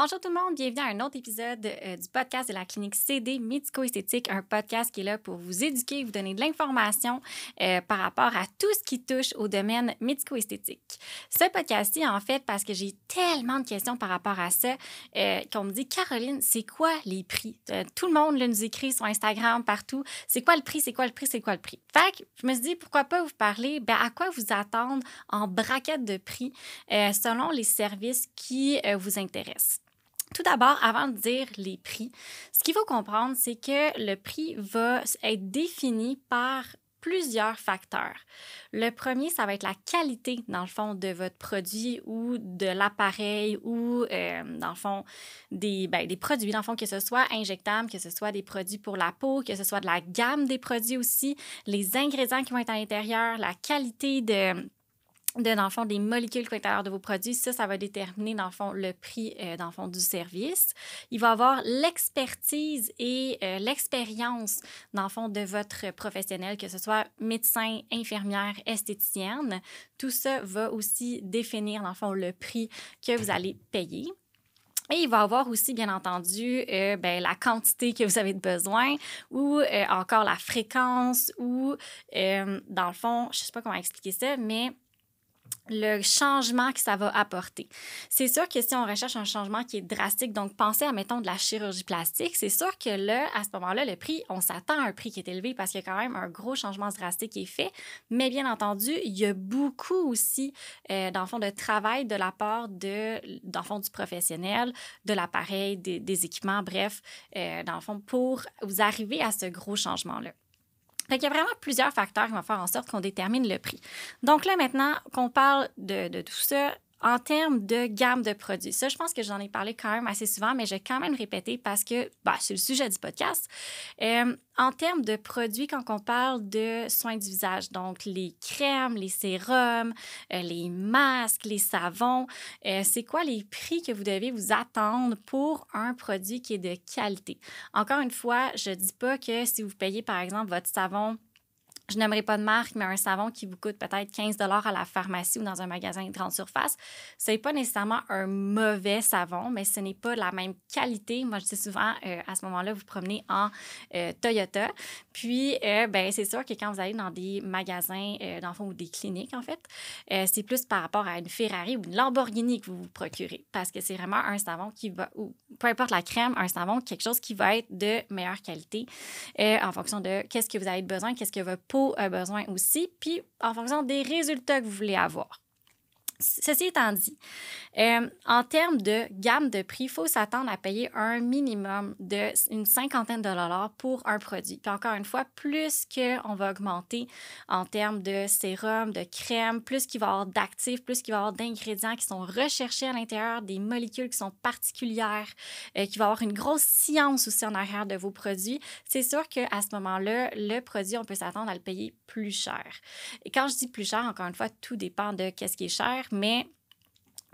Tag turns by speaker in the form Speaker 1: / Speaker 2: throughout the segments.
Speaker 1: Bonjour tout le monde, bienvenue à un autre épisode euh, du podcast de la clinique CD Médico-Esthétique, un podcast qui est là pour vous éduquer, vous donner de l'information euh, par rapport à tout ce qui touche au domaine médico-esthétique. Ce podcast-ci, en fait, parce que j'ai tellement de questions par rapport à ça, euh, qu'on me dit, Caroline, c'est quoi les prix? tout le monde nous écrit sur Instagram, partout. C'est quoi le prix? C'est quoi le prix? C'est quoi le prix? Fait que je me suis dit, pourquoi pas vous parler ben, à quoi vous attendre en braquette de prix selon les services qui vous intéressent. Tout d'abord, avant de dire les prix, ce qu'il faut comprendre, c'est que le prix va être défini par plusieurs facteurs. Le premier, ça va être la qualité, dans le fond, de votre produit ou de l'appareil ou, euh, dans le fond, des, ben, des produits, dans le fond, que ce soit injectable, que ce soit des produits pour la peau, que ce soit de la gamme des produits aussi, les ingrédients qui vont être à l'intérieur, la qualité de dans le fond, des molécules l'intérieur de vos produits. Ça, ça va déterminer, dans le fond, le prix, euh, dans le fond, du service. Il va avoir l'expertise et euh, l'expérience, dans le fond, de votre professionnel, que ce soit médecin, infirmière, esthéticienne. Tout ça va aussi définir, dans le fond, le prix que vous allez payer. Et il va avoir aussi, bien entendu, euh, ben, la quantité que vous avez de besoin ou encore la fréquence ou, dans le fond, je ne sais pas comment expliquer ça, mais le changement que ça va apporter. C'est sûr que si on recherche un changement qui est drastique, donc pensez à, mettons, de la chirurgie plastique, c'est sûr que là, à ce moment-là, le prix, on s'attend à un prix qui est élevé parce qu'il y a quand même un gros changement drastique qui est fait. Mais bien entendu, il y a beaucoup aussi, euh, dans le fond, de travail de la part de, dans le fond, du professionnel, de l'appareil, des, équipements, bref, euh, dans le fond, pour vous arriver à ce gros changement-là. Il y a vraiment plusieurs facteurs qui vont faire en sorte qu'on détermine le prix. Donc là, maintenant qu'on parle de tout ça, en termes de gamme de produits, ça, je pense que j'en ai parlé quand même assez souvent, mais je vais quand même répéter parce que bah, c'est le sujet du podcast. Euh, en termes de produits, quand on parle de soins du visage, donc les crèmes, les sérums, euh, les masques, les savons, euh, c'est quoi les prix que vous devez vous attendre pour un produit qui est de qualité? Encore une fois, je ne dis pas que si vous payez, par exemple, votre savon je n'aimerais pas de marque, mais un savon qui vous coûte peut-être 15 à la pharmacie ou dans un magasin de grande surface, ce n'est pas nécessairement un mauvais savon, mais ce n'est pas la même qualité. Moi, je dis souvent, euh, à ce moment-là, vous promenez en euh, Toyota. Puis, euh, ben, c'est sûr que quand vous allez dans des magasins, fond, ou des cliniques, en fait, c'est plus par rapport à une Ferrari ou une Lamborghini que vous vous procurez. Parce que c'est vraiment un savon qui va, ou peu importe la crème, un savon, quelque chose qui va être de meilleure qualité en fonction de qu'est-ce que vous avez besoin, qu'est-ce que votre peau besoin aussi, puis en fonction des résultats que vous voulez avoir. Ceci étant dit, euh, en termes de gamme de prix, il faut s'attendre à payer un minimum d'une cinquantaine de dollars pour un produit. Puis encore une fois, plus qu'on va augmenter en termes de sérum, de crème, plus qu'il va y avoir d'actifs, plus qu'il va y avoir d'ingrédients qui sont recherchés à l'intérieur, des molécules qui sont particulières, euh, qu'il va y avoir une grosse science aussi en arrière de vos produits, c'est sûr qu'à ce moment-là, le produit, on peut s'attendre à le payer plus cher. Et quand je dis plus cher, encore une fois, tout dépend de qu'est-ce qui est cher mais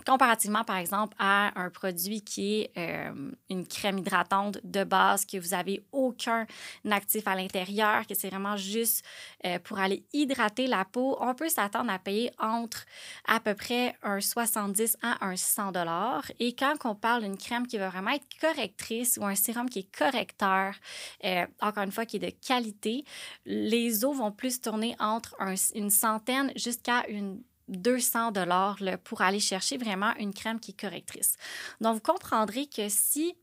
Speaker 1: comparativement, par exemple, à un produit qui est euh, une crème hydratante de base, que vous n'avez aucun actif à l'intérieur, que c'est vraiment juste euh, pour aller hydrater la peau, on peut s'attendre à payer entre à peu près un 70 à un 100 dollars. Et quand on parle d'une crème qui va vraiment être correctrice ou un sérum qui est correcteur, euh, encore une fois, qui est de qualité, les eaux vont plus tourner entre une centaine jusqu'à une 200 dollars pour aller chercher vraiment une crème qui est correctrice. Donc, vous comprendrez que si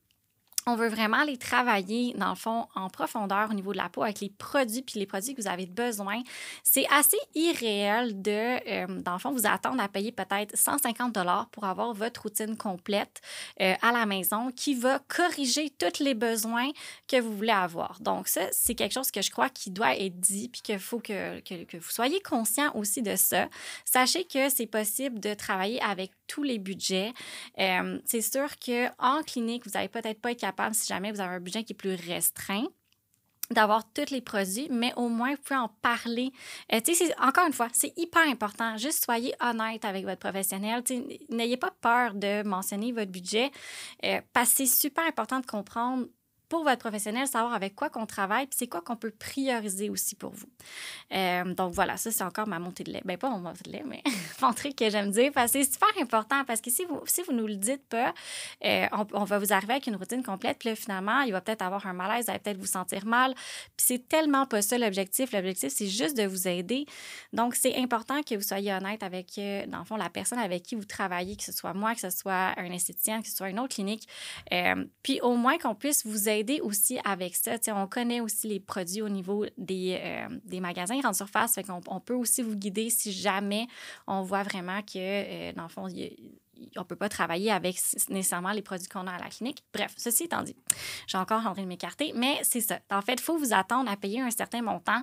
Speaker 1: on veut vraiment les travailler, dans le fond, en profondeur au niveau de la peau avec les produits puis les produits que vous avez besoin. C'est assez irréel de, euh, dans le fond, vous attendre à payer peut-être 150 dollars pour avoir votre routine complète euh, à la maison qui va corriger tous les besoins que vous voulez avoir. Donc, ça, c'est quelque chose que je crois qui doit être dit puis qu'il faut que, que, que, vous soyez conscient aussi de ça. Sachez que c'est possible de travailler avec tous les budgets. Euh, c'est sûr qu'en clinique, vous n'allez peut-être pas être capable, si jamais vous avez un budget qui est plus restreint, d'avoir tous les produits, mais au moins, vous pouvez en parler. Euh, encore une fois, c'est hyper important. Juste soyez honnête avec votre professionnel. N'ayez pas peur de mentionner votre budget euh, parce que c'est super important de comprendre pour votre professionnel, savoir avec quoi qu'on travaille, puis c'est quoi qu'on peut prioriser aussi pour vous. Euh, donc voilà, ça, c'est encore ma montée de lait. Ben, pas mon montée de lait, mais mon truc que j'aime dire, parce que c'est super important, parce que si vous si vous nous le dites pas, euh, on, va vous arriver avec une routine complète, puis finalement, il va peut-être avoir un malaise, vous allez peut-être vous sentir mal, puis c'est tellement pas ça l'objectif. L'objectif, c'est juste de vous aider. Donc, c'est important que vous soyez honnête avec, euh, dans le fond, la personne avec qui vous travaillez, que ce soit moi, que ce soit un esthéticien, que ce soit une autre clinique, puis au moins qu'on puisse vous aider aussi avec ça. on connaît aussi les produits au niveau des, euh, des magasins grande surface, fait on peut aussi vous guider si jamais on voit vraiment que, euh, dans le fond, on ne peut pas travailler avec nécessairement les produits qu'on a à la clinique. Bref, ceci étant dit, j'ai encore en train de m'écarter, mais c'est ça. En fait, il faut vous attendre à payer un certain montant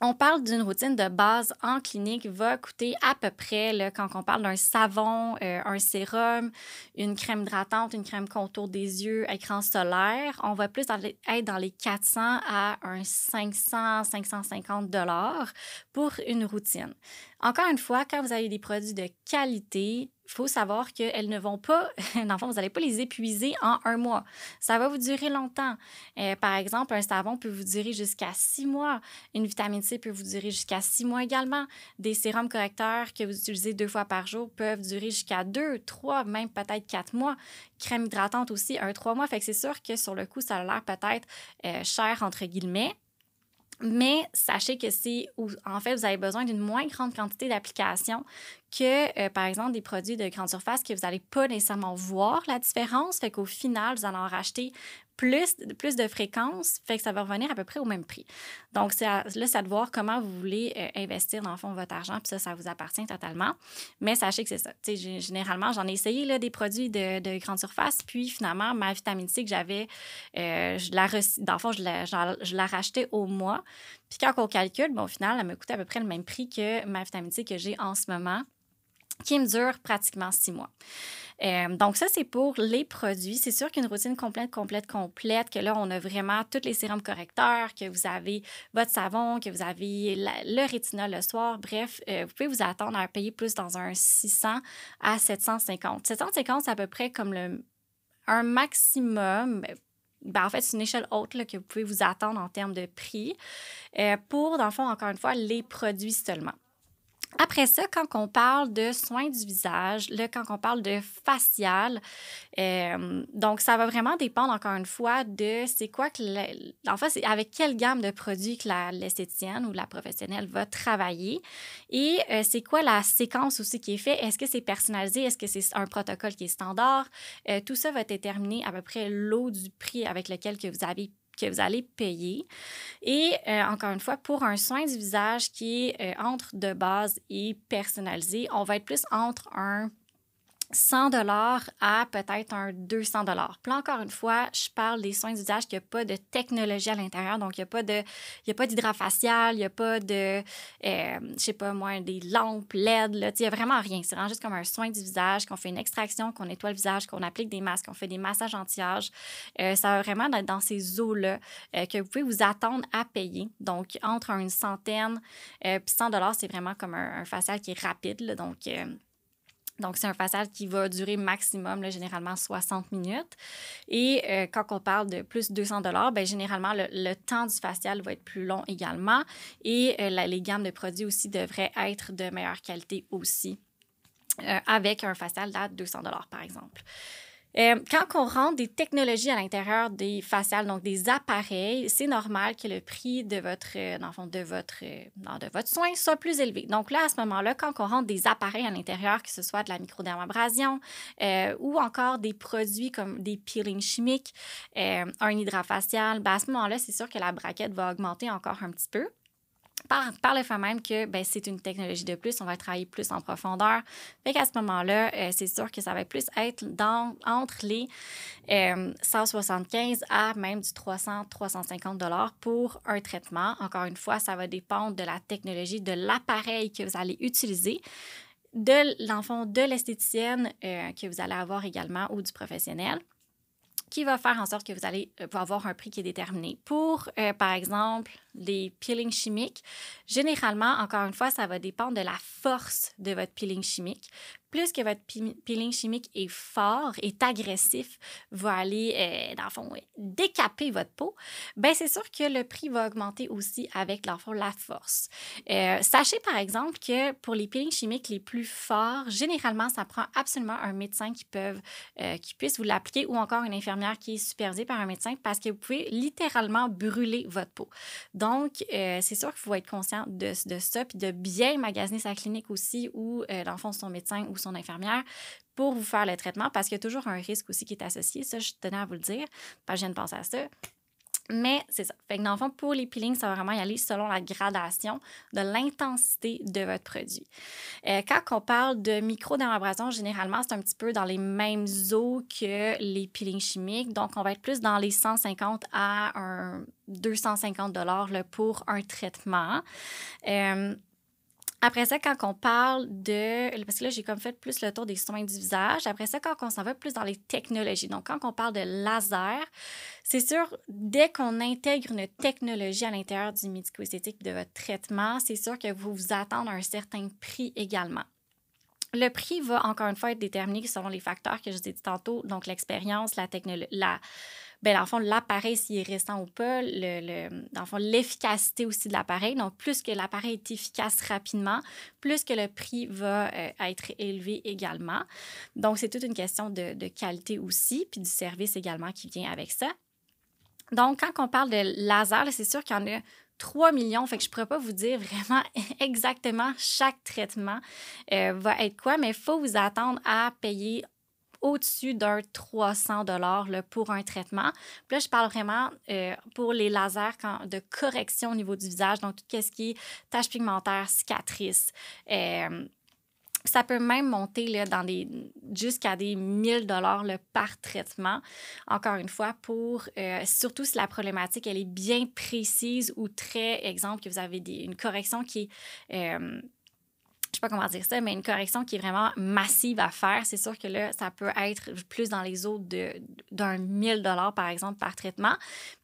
Speaker 1: on parle d'une routine de base en clinique, va coûter à peu près, là, quand on parle d'un savon, euh, un sérum, une crème hydratante, une crème contour des yeux, écran solaire, on va plus être dans les 400 à un 500, 550 dollars pour une routine. Encore une fois, quand vous avez des produits de qualité, il faut savoir qu'elles ne vont pas, dans le fond, vous n'allez pas les épuiser en un mois. Ça va vous durer longtemps. Euh, par exemple, un savon peut vous durer jusqu'à six mois. Une vitamine C peut vous durer jusqu'à six mois également. Des sérums correcteurs que vous utilisez deux fois par jour peuvent durer jusqu'à deux, trois, même peut-être quatre mois. Crème hydratante aussi, un, trois mois. Fait que c'est sûr que sur le coup, ça a l'air peut-être euh, cher, entre guillemets. Mais sachez que c'est en fait, vous avez besoin d'une moins grande quantité d'applications que, euh, par exemple, des produits de grande surface que vous n'allez pas nécessairement voir la différence. Fait qu'au final, vous allez en racheter plus, de fréquences, fait que ça va revenir à peu près au même prix. Donc, là, c'est de voir comment vous voulez euh, investir, dans le fond, votre argent, puis ça, ça vous appartient totalement. Mais sachez que c'est ça. généralement, j'en ai essayé là, des produits de, de, grande surface, puis finalement, ma vitamine C que j'avais, euh, la, dans le fond, je la, je la rachetais au mois. Puis quand on calcule, bon, au final, elle me coûtait à peu près le même prix que ma vitamine C que j'ai en ce moment qui me dure pratiquement six mois. Euh, donc, ça, c'est pour les produits. C'est sûr qu'une routine complète, complète, complète, que là, on a vraiment tous les sérums correcteurs, que vous avez votre savon, que vous avez le rétinol le soir. Bref, euh, vous pouvez vous attendre à payer plus dans un 600 à 750. 750, c'est à peu près comme le, un maximum. Ben, en fait, c'est une échelle haute que vous pouvez vous attendre en termes de prix euh, pour, dans le fond, encore une fois, les produits seulement. Après ça, quand on parle de soins du visage, là, quand on parle de facial, euh, donc ça va vraiment dépendre encore une fois de c'est quoi que, fait, c'est avec quelle gamme de produits que l'esthéticienne ou la professionnelle va travailler et euh, c'est quoi la séquence aussi qui est faite. Est-ce que c'est personnalisé? Est-ce que c'est un protocole qui est standard? Euh, tout ça va déterminer à peu près l'eau du prix avec lequel que vous avez que vous allez payer. Et euh, encore une fois, pour un soin du visage qui est euh, entre de base et personnalisé, on va être plus entre un 100 dollars à peut-être un 200 dollars. Puis encore une fois, je parle des soins d'usage qui n'y a pas de technologie à l'intérieur. Donc, il n'y a pas de, il y a pas il n'y a pas de, euh, je sais pas moi, des lampes LED. Là. Il n'y a vraiment rien. C'est vraiment juste comme un soin du visage, qu'on fait une extraction, qu'on nettoie le visage, qu'on applique des masques, qu'on fait des massages anti-âge. Euh, ça va vraiment être dans ces eaux-là euh, que vous pouvez vous attendre à payer. Donc, entre une centaine puis 100 dollars, c'est vraiment comme un, facial qui est rapide. Là. Donc, donc, c'est un facial qui va durer maximum, généralement 60 minutes. Et euh, quand on parle de plus de 200 dollars, ben, généralement, le, temps du facial va être plus long également. Et euh, les gammes de produits aussi devraient être de meilleure qualité aussi, euh, avec un facial à 200 dollars, par exemple. Euh, quand on rentre des technologies à l'intérieur des faciales, donc des appareils, c'est normal que le prix de votre, euh, de votre, euh, de votre soin soit plus élevé. Donc là, à ce moment-là, quand on rentre des appareils à l'intérieur, que ce soit de la microdermabrasion ou encore des produits comme des peelings chimiques, un hydrafacial, ben à ce moment-là, c'est sûr que la braquette va augmenter encore un petit peu par, le fait même que ben, c'est une technologie de plus, on va travailler plus en profondeur. Fait qu'à ce moment-là, euh, c'est sûr que ça va plus être dans, entre les 175 euh, à même du 300-350 dollars pour un traitement. Encore une fois, ça va dépendre de la technologie, de l'appareil que vous allez utiliser de l'enfant, de l'esthéticienne euh, que vous allez avoir également ou du professionnel qui va faire en sorte que vous allez avoir un prix qui est déterminé. Pour, par exemple, les peelings chimiques, généralement, encore une fois, ça va dépendre de la force de votre peeling chimique plus que votre peeling chimique est fort, est agressif, va aller, euh, dans le fond, décaper votre peau, ben c'est sûr que le prix va augmenter aussi avec, dans le fond, la force. Euh, sachez, par exemple, que pour les peelings chimiques les plus forts, généralement, ça prend absolument un médecin qui, peuvent, euh, qui puisse vous l'appliquer ou encore une infirmière qui est supervisée par un médecin parce que vous pouvez littéralement brûler votre peau. Donc, c'est sûr qu'il faut être conscient de, ça, puis de bien magasiner sa clinique aussi ou, dans le fond, son médecin ou son infirmière pour vous faire le traitement parce qu'il y a toujours un risque aussi qui est associé. Ça, je tenais à vous le dire, je viens de penser à ça. Mais c'est ça. Fait que dans le fond, pour les peelings, ça va vraiment y aller selon la gradation de l'intensité de votre produit. Euh, quand on parle de microdermabrasion, généralement, c'est un petit peu dans les mêmes eaux que les peelings chimiques. Donc, on va être plus dans les 150 à un 250 dollars pour un traitement. Euh, après ça, quand on parle de. Parce que là, j'ai comme fait plus le tour des soins du visage. Après ça, quand on s'en va plus dans les technologies, donc quand on parle de laser, c'est sûr, dès qu'on intègre une technologie à l'intérieur du médico-esthétique de votre traitement, c'est sûr que vous vous attendez à un certain prix également. Le prix va encore une fois être déterminé selon les facteurs que je vous ai dit tantôt, donc l'expérience, la technologie, la ben, dans le fond, l'appareil, s'il est récent ou pas, le, le dans le fond, l'efficacité aussi de l'appareil. Donc, plus que l'appareil est efficace rapidement, plus que le prix va euh, être élevé également. Donc, c'est toute une question de, de qualité aussi, puis du service également qui vient avec ça. Donc, quand on parle de laser, c'est sûr qu'il y en a 3 millions. Fait que je ne pourrais pas vous dire vraiment exactement chaque traitement euh, va être quoi, mais il faut vous attendre à payer au-dessus d'un 300 dollars pour un traitement. Puis là, je parle vraiment euh, pour les lasers de correction au niveau du visage, donc tout ce qui est taches pigmentaires, cicatrices. Euh, ça peut même monter là, dans des jusqu'à des 1000 dollars par traitement. Encore une fois, pour euh, surtout si la problématique elle est bien précise ou très exemple que vous avez des, une correction qui est je sais pas comment dire ça, mais une correction qui est vraiment massive à faire, c'est sûr que là, ça peut être plus dans les eaux d'un 1000 dollars par exemple par traitement.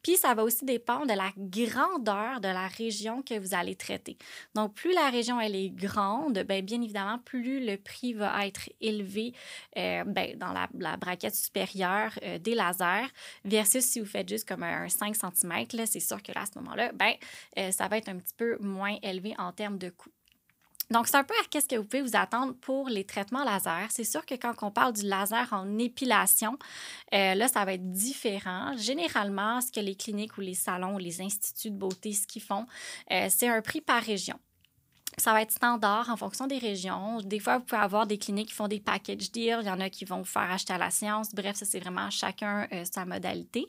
Speaker 1: Puis ça va aussi dépendre de la grandeur de la région que vous allez traiter. Donc plus la région elle est grande, bien, bien évidemment plus le prix va être élevé euh, ben, dans la, la, braquette supérieure euh, des lasers versus si vous faites juste comme un 5 cm, c'est sûr que là à ce moment-là, ben, euh, ça va être un petit peu moins élevé en termes de coût. Donc, c'est un peu à qu'est-ce que vous pouvez vous attendre pour les traitements laser. C'est sûr que quand on parle du laser en épilation, euh, là, ça va être différent. Généralement, ce que les cliniques ou les salons ou les instituts de beauté, ce qu'ils font, euh, c'est un prix par région. Ça va être standard en fonction des régions. Des fois, vous pouvez avoir des cliniques qui font des package deals. Il y en a qui vont vous faire acheter à la séance. Bref, ça, c'est vraiment chacun euh, sa modalité.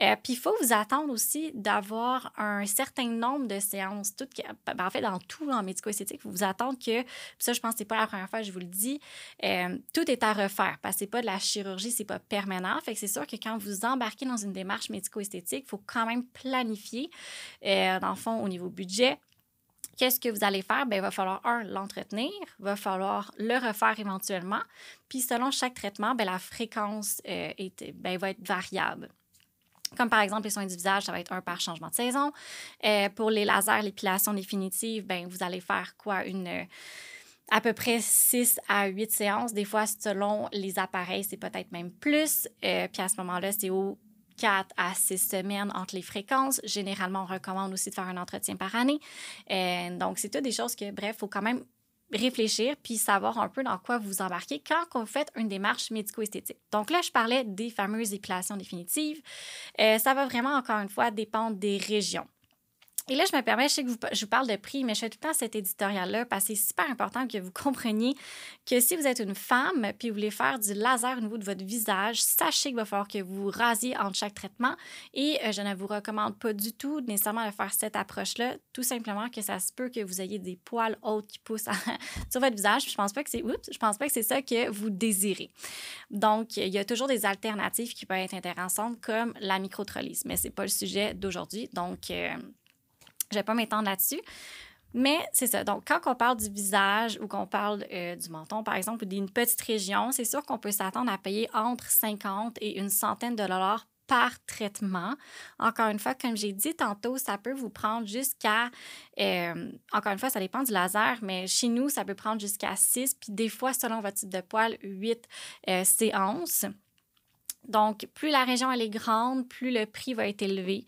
Speaker 1: Euh, puis, il faut vous attendre aussi d'avoir un certain nombre de séances. Tout, ben, en fait, dans tout en médico-esthétique, vous vous attendre que, ça, je pense que ce pas la première fois que je vous le dis, euh, tout est à refaire parce que ce pas de la chirurgie, ce n'est pas permanent. Fait que c'est sûr que quand vous embarquez dans une démarche médico-esthétique, il faut quand même planifier, dans le fond, au niveau budget, Qu'est-ce que vous allez faire? Bien, il va falloir, un, l'entretenir, il va falloir le refaire éventuellement. Puis, selon chaque traitement, bien, la fréquence euh, est, bien, va être variable. Comme par exemple, les soins du visage, ça va être un par changement de saison. Euh, pour les lasers, l'épilation définitive, bien, vous allez faire quoi? Une à peu près 6 à 8 séances. Des fois, selon les appareils, c'est peut-être même plus. Euh, puis à ce moment-là, c'est au 4 à 6 semaines entre les fréquences. Généralement, on recommande aussi de faire un entretien par année. Euh, donc, c'est toutes des choses que, bref, il faut quand même réfléchir puis savoir un peu dans quoi vous embarquez quand vous faites une démarche médico-esthétique. Donc là, je parlais des fameuses épilations définitives. Euh, ça va vraiment, encore une fois, dépendre des régions. Et là, je me permets, je sais que je vous parle de prix, mais je fais tout le temps cet éditorial-là parce que c'est super important que vous compreniez que si vous êtes une femme puis vous voulez faire du laser au niveau de votre visage, sachez qu'il va falloir que vous rasiez entre chaque traitement. Et euh, je ne vous recommande pas du tout nécessairement de faire cette approche-là, tout simplement que ça se peut que vous ayez des poils hauts qui poussent sur votre visage. je pense pas que c'est je pense pas que c'est ça que vous désirez. Donc, il y a toujours des alternatives qui peuvent être intéressantes comme la microtrolyse, mais c'est pas le sujet d'aujourd'hui. Donc, euh, je vais pas m'étendre là-dessus. Mais c'est ça. Donc, quand on parle du visage ou qu'on parle euh, du menton, par exemple, ou d'une petite région, c'est sûr qu'on peut s'attendre à payer entre 50 et une centaine de dollars par traitement. Encore une fois, comme j'ai dit tantôt, ça peut vous prendre jusqu'à, euh, encore une fois, ça dépend du laser, mais chez nous, ça peut prendre jusqu'à 6, puis des fois, selon votre type de poil, 8 euh, séances. Donc, plus la région est grande, plus le prix va être élevé.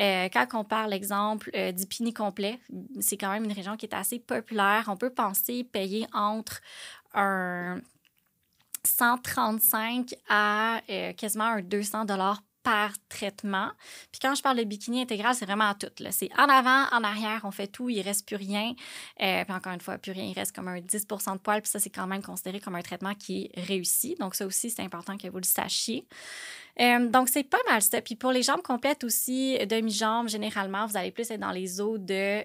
Speaker 1: Euh, quand on parle, exemple, euh, du Pini complet, c'est quand même une région qui est assez populaire. On peut penser payer entre un 135 à euh, quasiment un 200 dollars par traitement. Puis quand je parle de bikini intégral, c'est vraiment tout. C'est en avant, en arrière, on fait tout, il ne reste plus rien. Euh, puis encore une fois, plus rien, il reste comme un 10% de poils. Puis ça, c'est quand même considéré comme un traitement qui est réussi. Donc ça aussi, c'est important que vous le sachiez. Euh, donc, c'est pas mal ça. Puis pour les jambes complètes aussi, demi-jambes, généralement, vous allez plus être dans les eaux de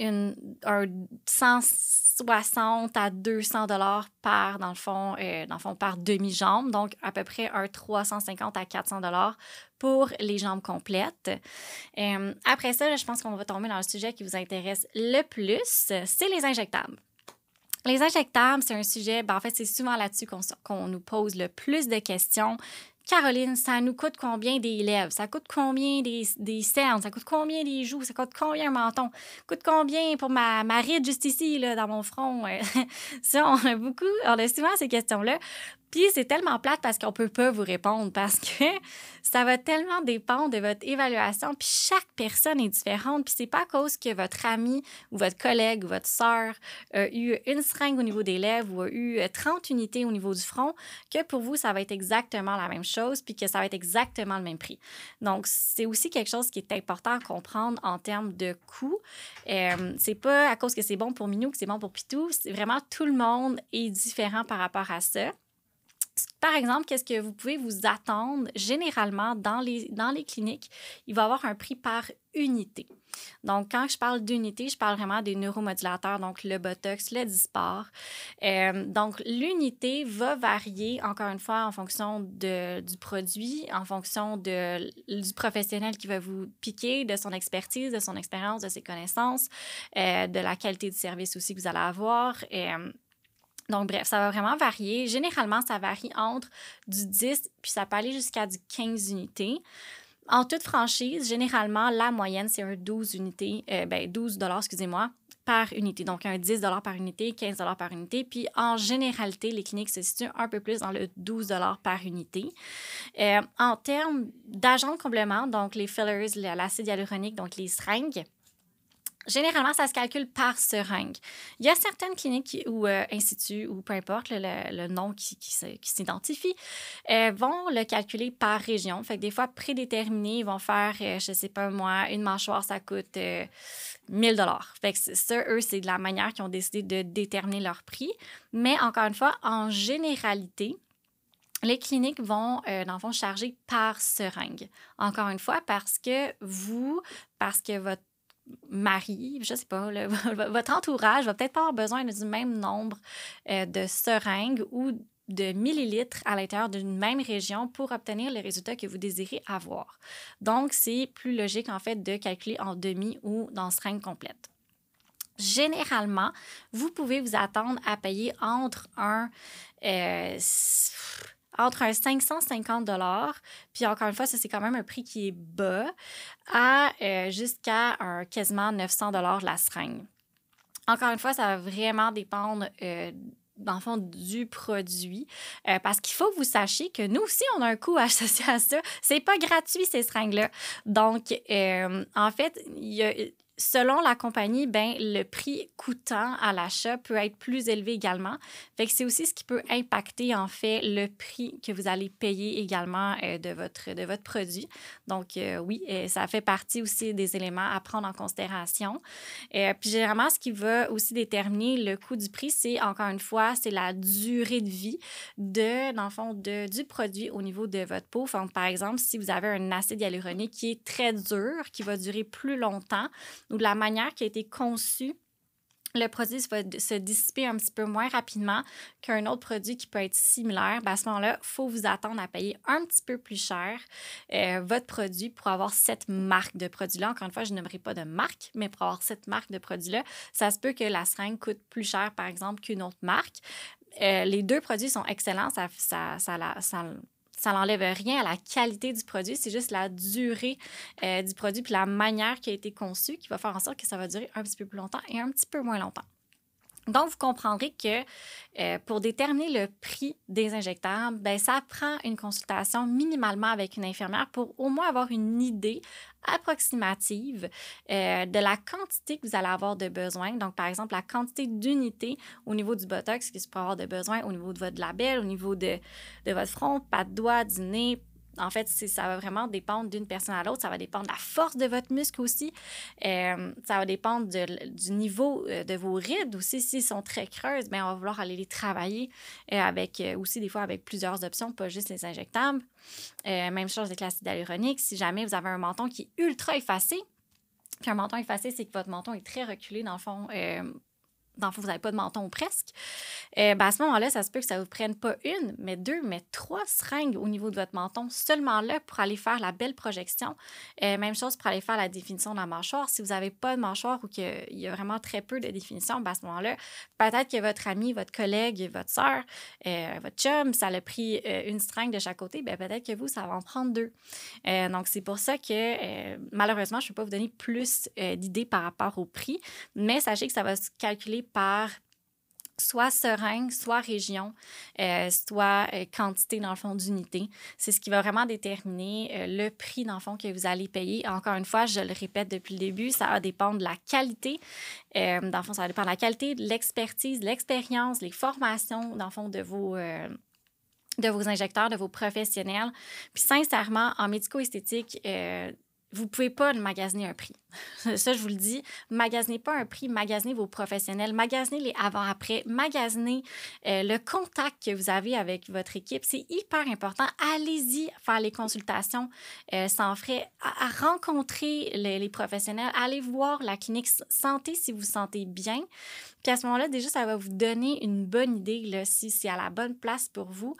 Speaker 1: une, un 160 à 200 dollars par, dans le fond, euh, dans le fond, par demi-jambe. Donc, à peu près un 350 à 400 dollars pour les jambes complètes. Euh, après ça, je pense qu'on va tomber dans le sujet qui vous intéresse le plus, c'est les injectables. Les injectables, c'est un sujet, ben en fait, c'est souvent là-dessus qu'on nous pose le plus de questions. Caroline, ça nous coûte combien des lèvres? Ça coûte combien des, des cernes? Ça coûte combien des joues? Ça coûte combien un menton? Ça coûte combien pour ma, ma ride juste ici, là, dans mon front? ça, on a beaucoup, on a souvent ces questions-là. Puis c'est tellement plate parce qu'on peut pas vous répondre parce que ça va tellement dépendre de votre évaluation. Puis chaque personne est différente. Puis c'est pas à cause que votre ami ou votre collègue ou votre sœur a eu une seringue au niveau des lèvres ou a eu 30 euh, unités au niveau du front que pour vous, ça va être exactement la même chose puis que ça va être exactement le même prix. Donc, c'est aussi quelque chose qui est important à comprendre en termes de coût. Euh, c'est pas à cause que c'est bon pour Minou que c'est bon pour Pitou. C'est vraiment tout le monde est différent par rapport à ça. Par exemple, qu'est-ce que vous pouvez vous attendre généralement dans les, cliniques? Il va y avoir un prix par unité. Donc, quand je parle d'unité, je parle vraiment des neuromodulateurs, donc le Botox, le Disport. Euh, donc, l'unité va varier, encore une fois, en fonction du produit, en fonction du professionnel qui va vous piquer, de son expertise, de son expérience, de ses connaissances, euh, de la qualité du service aussi que vous allez avoir. Euh, donc, bref, ça va vraiment varier. Généralement, ça varie entre du 10 puis ça peut aller jusqu'à du 15 unités. En toute franchise, généralement, la moyenne, c'est un 12 unités, euh, ben 12 excusez-moi, par unité. Donc, un 10 par unité, 15 par unité. Puis, en généralité, les cliniques se situent un peu plus dans le 12 par unité. Euh, en termes d'agents de complément, donc les fillers, l'acide hyaluronique, donc les seringues, Généralement, ça se calcule par seringue. Il y a certaines cliniques ou euh, instituts, ou peu importe le, nom qui, s'identifie, euh, vont le calculer par région. Fait des fois, prédéterminés, ils vont faire, euh, je sais pas moi, une mâchoire, ça coûte 1000 dollars. Fait ça, eux, c'est de la manière qu'ils ont décidé de déterminer leur prix. Mais encore une fois, en généralité, les cliniques vont, dans le fond, charger par seringue. Encore une fois, parce que vous, parce que votre mari, je sais pas, votre entourage va peut-être pas avoir besoin du même nombre euh, de seringues ou de millilitres à l'intérieur d'une même région pour obtenir les résultats que vous désirez avoir. Donc, c'est plus logique, en fait, de calculer en demi ou dans seringue complète. Généralement, vous pouvez vous attendre à payer entre un... Euh, entre un 550 puis encore une fois, ça c'est quand même un prix qui est bas, à euh, jusqu'à un quasiment 900 la seringue. Encore une fois, ça va vraiment dépendre euh, dans le fond, du produit. Euh, parce qu'il faut que vous sachiez que nous aussi, on a un coût associé à ça. C'est pas gratuit, ces seringues-là. Donc, en fait, il y a selon la compagnie, ben, le prix coûtant à l'achat peut être plus élevé également. C'est aussi ce qui peut impacter, en fait, le prix que vous allez payer également euh, de, votre, de votre produit. Donc, euh, oui, euh, ça fait partie aussi des éléments à prendre en considération. puis, généralement, ce qui va aussi déterminer le coût du prix, c'est, encore une fois, c'est la durée de vie de, dans le fond, de, du produit au niveau de votre peau. Par exemple, si vous avez un acide hyaluronique qui est très dur, qui va durer plus longtemps, ou de la manière qui a été conçue le produit va se dissiper un petit peu moins rapidement qu'un autre produit qui peut être similaire, ben, à ce moment-là, il faut vous attendre à payer un petit peu plus cher euh, votre produit pour avoir cette marque de produit-là. Encore une fois, je n'aimerais pas de marque, mais pour avoir cette marque de produit-là, ça se peut que la seringue coûte plus cher, par exemple, qu'une autre marque. Euh, les deux produits sont excellents. Ça n'enlève rien à la qualité du produit, c'est juste la durée euh, du produit puis la manière qui a été conçue qui va faire en sorte que ça va durer un petit peu plus longtemps et un petit peu moins longtemps. Donc, vous comprendrez que euh, pour déterminer le prix des injectables, ben, ça prend une consultation minimalement avec une infirmière pour au moins avoir une idée approximative euh, de la quantité que vous allez avoir de besoin. Donc, par exemple, la quantité d'unités au niveau du botox que vous pourrez avoir de besoin au niveau de votre label, au niveau de, de votre front, pas de doigt, du nez, en fait, ça va vraiment dépendre d'une personne à l'autre. Ça va dépendre de la force de votre muscle aussi. Euh, ça va dépendre du niveau euh, de vos rides aussi. S'ils sont très creuses, bien, on va vouloir aller les travailler euh, avec aussi des fois avec plusieurs options, pas juste les injectables. même chose avec l'acide hyaluronique. Si jamais vous avez un menton qui est ultra effacé, puis un menton effacé, c'est que votre menton est très reculé, dans le fond, dans le fond, vous n'avez pas de menton presque, euh, ben, à ce moment-là, ça se peut que ça ne vous prenne pas une, mais deux, mais trois seringues au niveau de votre menton, seulement là pour aller faire la belle projection. Euh, même chose pour aller faire la définition de la mâchoire. Si vous n'avez pas de mâchoire ou qu'il y a vraiment très peu de définition, ben, à ce moment-là, peut-être que votre ami, votre collègue, votre soeur, euh, votre chum, ça a pris une seringue de chaque côté, ben, peut-être que vous, ça va en prendre deux. donc, c'est pour ça que malheureusement, je ne peux pas vous donner plus d'idées par rapport au prix, mais sachez que ça va se calculer par soit seringue, soit région, euh, soit euh, quantité, dans le fond, d'unités. C'est ce qui va vraiment déterminer euh, le prix, dans le fond, que vous allez payer. Encore une fois, je le répète depuis le début, ça va dépendre de la qualité. dans ça va de la qualité, de l'expertise, de l'expérience, les formations, dans le fond, de vos de vos injecteurs, de vos professionnels. Puis sincèrement, en médico-esthétique, vous ne pouvez pas magasiner un prix. Ça, je vous le dis. Magasinez pas un prix, magasinez vos professionnels, magasinez les avant-après, magasinez euh, le contact que vous avez avec votre équipe. C'est hyper important. Allez-y faire les consultations euh, sans frais, à, rencontrer les, professionnels, allez voir la clinique santé si vous vous sentez bien. Puis à ce moment-là, déjà, ça va vous donner une bonne idée là, si c'est à la bonne place pour vous.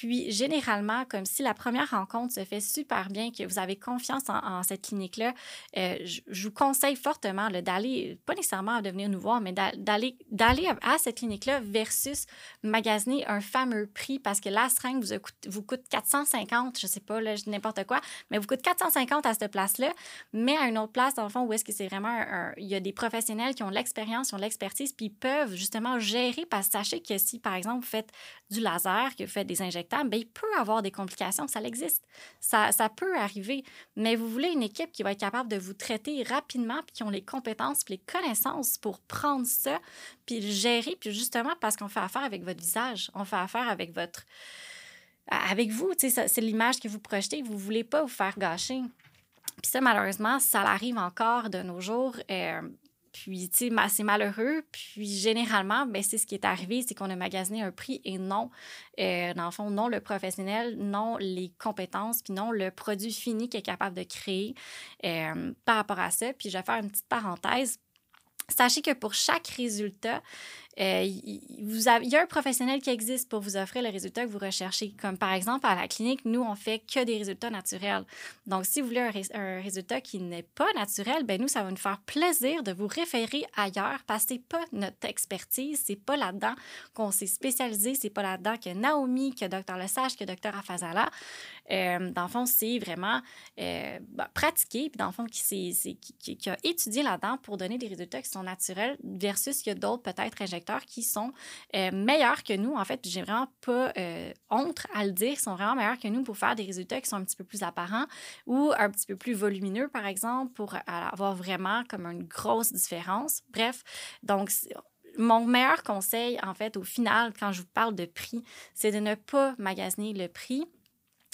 Speaker 1: Puis, généralement, comme si la première rencontre se fait super bien, que vous avez confiance en, cette clinique-là, euh, je vous conseille fortement d'aller, pas nécessairement à venir nous voir, mais d'aller à cette clinique-là versus magasiner un fameux prix parce que la seringue vous, coûte, vous coûte 450, je sais pas, n'importe quoi, mais vous coûte 450 à cette place-là, mais à une autre place, dans le fond, où est-ce que c'est vraiment il y a des professionnels qui ont l'expérience, qui ont l'expertise, puis peuvent justement gérer parce que sachez que si, par exemple, vous faites du laser, que vous faites des bien, il peut avoir des complications, ça existe. Ça, ça peut arriver, mais vous voulez une équipe qui va être capable de vous traiter rapidement, puis qui ont les compétences, puis les connaissances pour prendre ça, puis le gérer, puis justement parce qu'on fait affaire avec votre visage, on fait affaire avec votre... avec vous, c'est l'image que vous projetez, vous voulez pas vous faire gâcher. Puis ça, malheureusement, ça arrive encore de nos jours. Euh, puis, tu sais, c'est malheureux. Puis, généralement, ben, c'est ce qui est arrivé, c'est qu'on a magasiné un prix et non, euh, dans le fond, non le professionnel, non les compétences, puis non le produit fini qu'il est capable de créer euh, par rapport à ça. Puis, je vais faire une petite parenthèse. Sachez que pour chaque résultat, euh, il y a un professionnel qui existe pour vous offrir le résultat que vous recherchez. Comme par exemple, à la clinique, nous, on fait que des résultats naturels. Donc, si vous voulez un, résultat qui n'est pas naturel, ben nous, ça va nous faire plaisir de vous référer ailleurs parce que ce n'est pas notre expertise, c'est pas là-dedans qu'on s'est spécialisé, c'est pas là-dedans que Naomi, que Dr. Lesage, que Dr. Afazala. Euh, dans le fond, c'est vraiment euh, bah, pratiqué, puis dans le fond, qui, a étudié là-dedans pour donner des résultats qui sont naturels versus a d'autres peut-être injectés qui sont euh, meilleurs que nous. En fait, j'ai vraiment pas euh, honte à le dire. Ils sont vraiment meilleurs que nous pour faire des résultats qui sont un petit peu plus apparents ou un petit peu plus volumineux, par exemple, pour avoir vraiment comme une grosse différence. Bref, donc mon meilleur conseil, en fait, au final, quand je vous parle de prix, c'est de ne pas magasiner le prix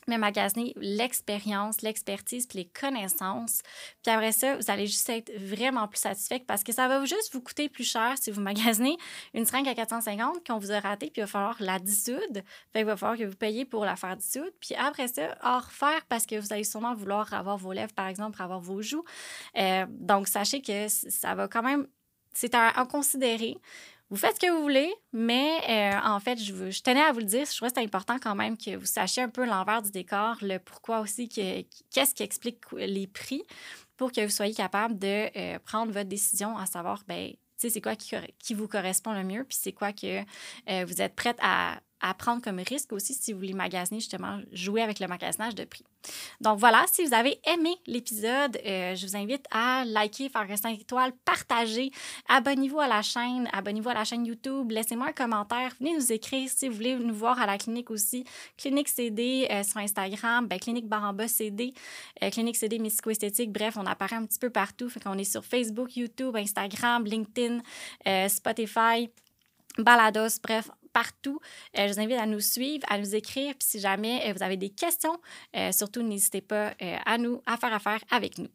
Speaker 1: mais magasiner l'expérience, l'expertise, puis les connaissances. Puis après ça, vous allez juste être vraiment plus satisfait parce que ça va juste vous coûter plus cher si vous magasinez une seringue à 450 qu'on vous a raté, puis il va falloir la dissoudre. Fait il va falloir que vous payiez pour la faire dissoudre. Puis après ça, en refaire parce que vous allez sûrement vouloir avoir vos lèvres, par exemple, avoir vos joues. Euh, donc, sachez que ça va quand même... C'est à, à considérer. Vous faites ce que vous voulez, mais euh, en fait, je, tenais à vous le dire. Je trouvais que c'est important quand même que vous sachiez un peu l'envers du décor, le pourquoi aussi, qu'est-ce qui explique les prix pour que vous soyez capable de euh, prendre votre décision à savoir, ben, c'est quoi qui, qui, vous correspond le mieux, puis c'est quoi que euh, vous êtes prête à, à prendre comme risque aussi si vous voulez magasiner, justement, jouer avec le magasinage de prix. Donc voilà, si vous avez aimé l'épisode, euh, je vous invite à liker, faire un 5 étoiles, partager, abonnez-vous à la chaîne, abonnez-vous à la chaîne YouTube, laissez-moi un commentaire, venez nous écrire si vous voulez nous voir à la clinique aussi. Clinique CD euh, sur Instagram, ben, Clinique Baramba CD, euh, Clinique CD Mystico-Esthétique, bref, on apparaît un petit peu partout. Fait qu'on est sur Facebook, YouTube, Instagram, LinkedIn, Spotify. Balados, bref, partout. Euh, je vous invite à nous suivre, à nous écrire. Puis si jamais euh, vous avez des questions, euh, surtout n'hésitez pas à nous à faire affaire avec nous.